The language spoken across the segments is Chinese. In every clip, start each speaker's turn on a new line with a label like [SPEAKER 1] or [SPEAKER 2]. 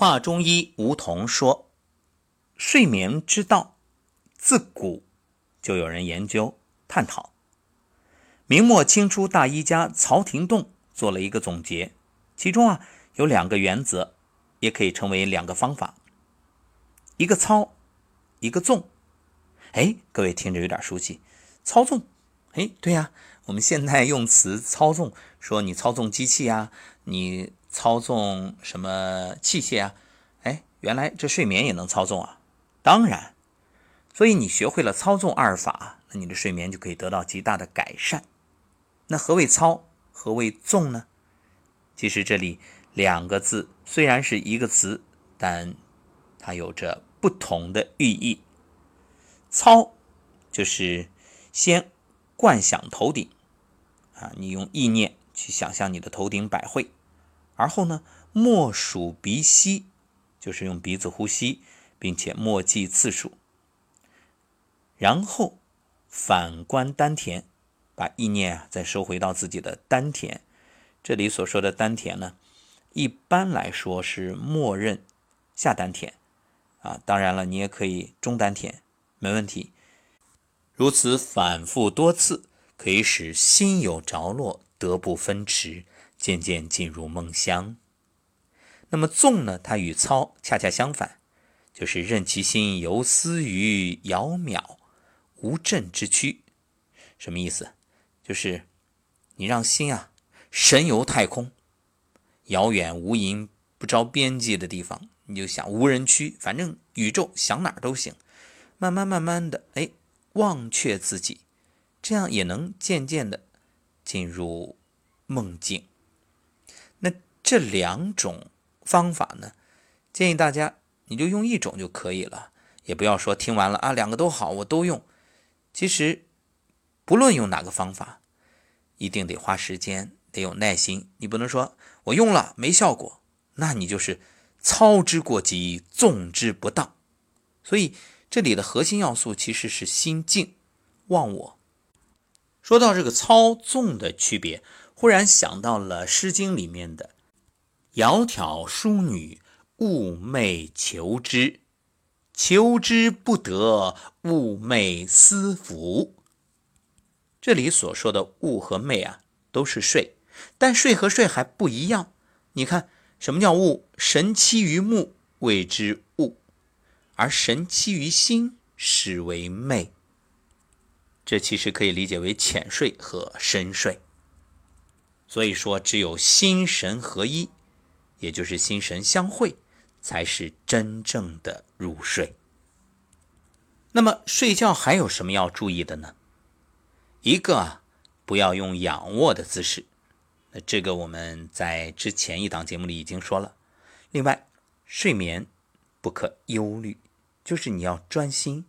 [SPEAKER 1] 华中医吴桐说，睡眠之道，自古就有人研究探讨。明末清初大医家曹廷栋做了一个总结，其中啊有两个原则，也可以称为两个方法，一个操，一个纵。哎，各位听着有点熟悉，操纵。哎，对呀，我们现在用词操纵，说你操纵机器啊，你。操纵什么器械啊？哎，原来这睡眠也能操纵啊！当然，所以你学会了操纵阿尔法，那你的睡眠就可以得到极大的改善。那何谓操？何谓纵呢？其实这里两个字虽然是一个词，但它有着不同的寓意。操就是先观想头顶啊，你用意念去想象你的头顶百会。而后呢，默数鼻息，就是用鼻子呼吸，并且默记次数。然后反观丹田，把意念啊再收回到自己的丹田。这里所说的丹田呢，一般来说是默认下丹田啊。当然了，你也可以中丹田，没问题。如此反复多次，可以使心有着落，得不分迟。渐渐进入梦乡。那么纵呢？它与操恰恰相反，就是任其心游思于遥渺无阵之区。什么意思？就是你让心啊神游太空，遥远无垠、不着边际的地方，你就想无人区，反正宇宙想哪儿都行。慢慢慢慢的，哎，忘却自己，这样也能渐渐的进入梦境。这两种方法呢，建议大家你就用一种就可以了，也不要说听完了啊，两个都好，我都用。其实不论用哪个方法，一定得花时间，得有耐心。你不能说我用了没效果，那你就是操之过急，纵之不当。所以这里的核心要素其实是心静、忘我。说到这个操纵的区别。忽然想到了《诗经》里面的“窈窕淑女，寤寐求之，求之不得，寤寐思服。”这里所说的“寤”和“寐”啊，都是睡，但睡和睡还不一样。你看，什么叫寤？神栖于目，谓之寤；而神栖于心，实为寐。这其实可以理解为浅睡和深睡。所以说，只有心神合一，也就是心神相会，才是真正的入睡。那么睡觉还有什么要注意的呢？一个，不要用仰卧的姿势，那这个我们在之前一档节目里已经说了。另外，睡眠不可忧虑，就是你要专心。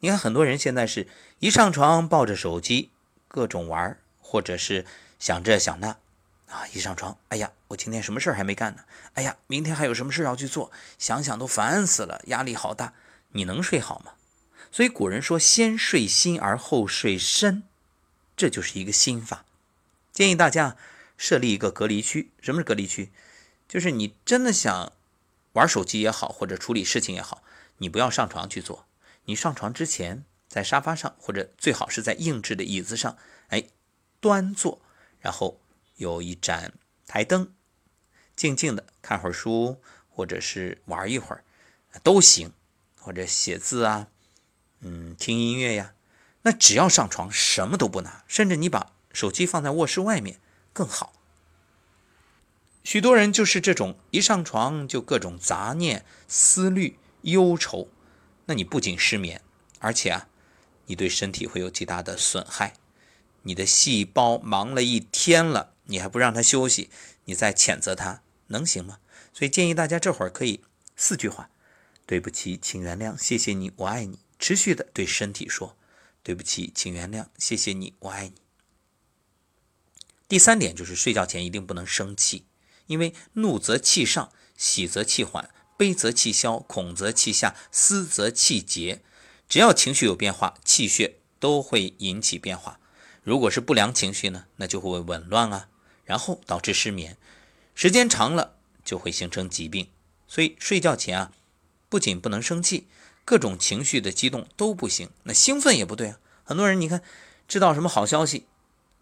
[SPEAKER 1] 你看，很多人现在是一上床抱着手机，各种玩，或者是。想这想那，啊，一上床，哎呀，我今天什么事儿还没干呢？哎呀，明天还有什么事要去做？想想都烦死了，压力好大。你能睡好吗？所以古人说，先睡心而后睡身，这就是一个心法。建议大家设立一个隔离区。什么是隔离区？就是你真的想玩手机也好，或者处理事情也好，你不要上床去做。你上床之前，在沙发上，或者最好是在硬质的椅子上，哎，端坐。然后有一盏台灯，静静的看会儿书，或者是玩一会儿，都行，或者写字啊，嗯，听音乐呀。那只要上床，什么都不拿，甚至你把手机放在卧室外面更好。许多人就是这种，一上床就各种杂念、思虑、忧愁，那你不仅失眠，而且啊，你对身体会有极大的损害。你的细胞忙了一天了，你还不让他休息，你再谴责他，能行吗？所以建议大家这会儿可以四句话：对不起，请原谅，谢谢你，我爱你。持续的对身体说：对不起，请原谅，谢谢你，我爱你。第三点就是睡觉前一定不能生气，因为怒则气上，喜则气缓，悲则气消，恐则气下，思则气结。只要情绪有变化，气血都会引起变化。如果是不良情绪呢，那就会紊乱啊，然后导致失眠，时间长了就会形成疾病。所以睡觉前啊，不仅不能生气，各种情绪的激动都不行。那兴奋也不对啊。很多人你看，知道什么好消息，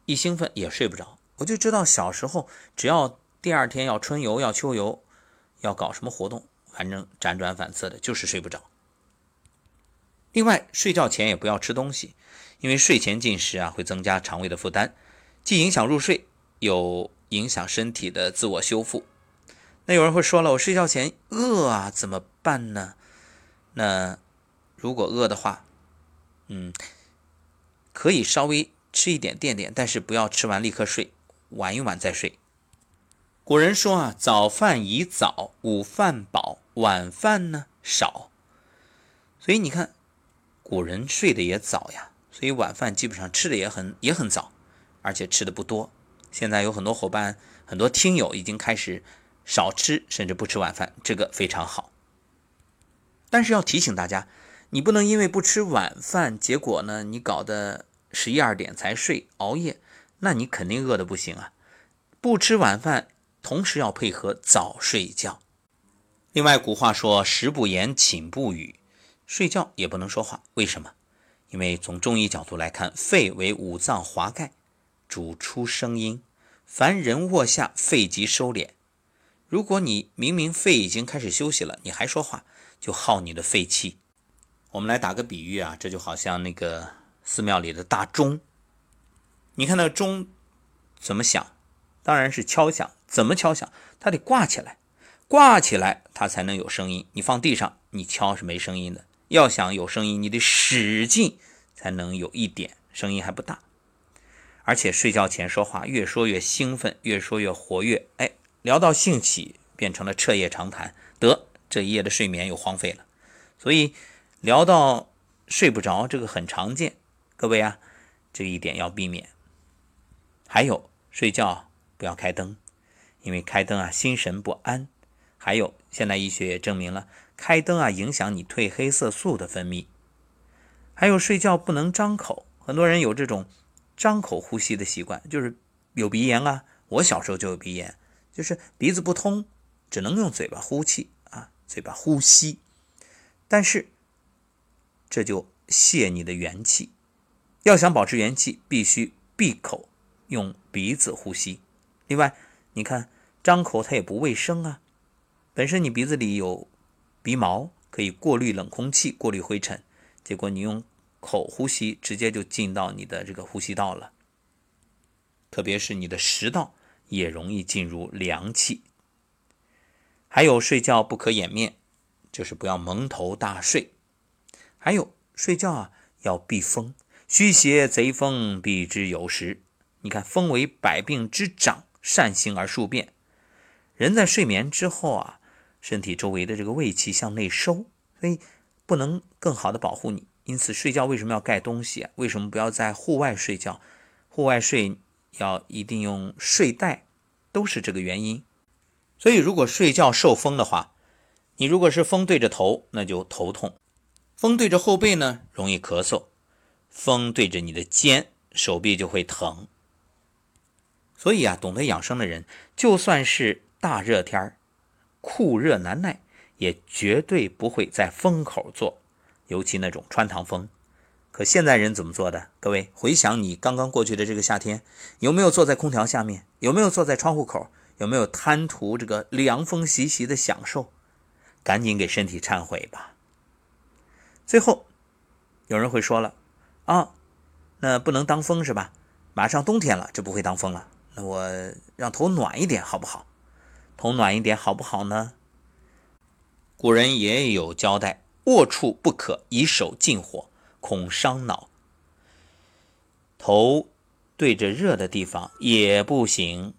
[SPEAKER 1] 一兴奋也睡不着。我就知道小时候，只要第二天要春游、要秋游、要搞什么活动，反正辗转反侧的，就是睡不着。另外，睡觉前也不要吃东西，因为睡前进食啊，会增加肠胃的负担，既影响入睡，有影响身体的自我修复。那有人会说了，我睡觉前饿啊，怎么办呢？那如果饿的话，嗯，可以稍微吃一点垫垫，但是不要吃完立刻睡，晚一晚再睡。古人说啊，早饭宜早，午饭饱，晚饭呢少。所以你看，古人睡得也早呀，所以晚饭基本上吃的也很也很早，而且吃的不多。现在有很多伙伴、很多听友已经开始。少吃甚至不吃晚饭，这个非常好。但是要提醒大家，你不能因为不吃晚饭，结果呢你搞得十一二点才睡，熬夜，那你肯定饿得不行啊。不吃晚饭，同时要配合早睡觉。另外，古话说“食不言，寝不语”，睡觉也不能说话。为什么？因为从中医角度来看，肺为五脏华盖，主出声音，凡人卧下，肺即收敛。如果你明明肺已经开始休息了，你还说话，就耗你的肺气。我们来打个比喻啊，这就好像那个寺庙里的大钟，你看那钟怎么响？当然是敲响。怎么敲响？它得挂起来，挂起来它才能有声音。你放地上，你敲是没声音的。要想有声音，你得使劲才能有一点声音，还不大。而且睡觉前说话，越说越兴奋，越说越活跃，哎。聊到兴起，变成了彻夜长谈，得这一夜的睡眠又荒废了。所以聊到睡不着，这个很常见。各位啊，这一点要避免。还有睡觉不要开灯，因为开灯啊心神不安。还有现代医学也证明了，开灯啊影响你褪黑色素的分泌。还有睡觉不能张口，很多人有这种张口呼吸的习惯，就是有鼻炎啊。我小时候就有鼻炎。就是鼻子不通，只能用嘴巴呼气啊，嘴巴呼吸，但是这就泄你的元气。要想保持元气，必须闭口用鼻子呼吸。另外，你看张口它也不卫生啊。本身你鼻子里有鼻毛，可以过滤冷空气、过滤灰尘，结果你用口呼吸，直接就进到你的这个呼吸道了，特别是你的食道。也容易进入凉气。还有睡觉不可掩面，就是不要蒙头大睡。还有睡觉啊要避风，虚邪贼风避之有时。你看风为百病之长，善行而数变。人在睡眠之后啊，身体周围的这个胃气向内收，所以不能更好的保护你。因此睡觉为什么要盖东西？为什么不要在户外睡觉？户外睡。要一定用睡袋，都是这个原因。所以，如果睡觉受风的话，你如果是风对着头，那就头痛；风对着后背呢，容易咳嗽；风对着你的肩，手臂就会疼。所以啊，懂得养生的人，就算是大热天儿，酷热难耐，也绝对不会在风口坐，尤其那种穿堂风。可现在人怎么做的？各位回想你刚刚过去的这个夏天，有没有坐在空调下面？有没有坐在窗户口？有没有贪图这个凉风习习的享受？赶紧给身体忏悔吧。最后，有人会说了啊，那不能当风是吧？马上冬天了，这不会当风了。那我让头暖一点好不好？头暖一点好不好呢？古人也有交代：卧处不可以手近火。恐伤脑，头对着热的地方也不行。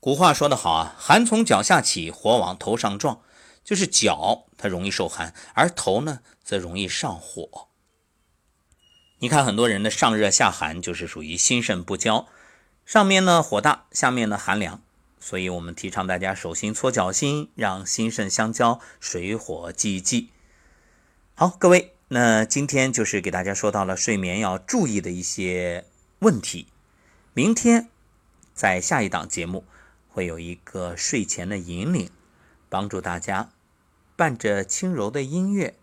[SPEAKER 1] 古话说得好啊，寒从脚下起，火往头上撞，就是脚它容易受寒，而头呢则容易上火。你看很多人的上热下寒，就是属于心肾不交，上面呢火大，下面呢寒凉。所以我们提倡大家手心搓脚心，让心肾相交，水火既济。好，各位。那今天就是给大家说到了睡眠要注意的一些问题。明天在下一档节目会有一个睡前的引领，帮助大家伴着轻柔的音乐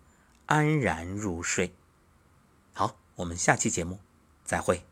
[SPEAKER 1] 安然入睡。好，我们下期节目再会。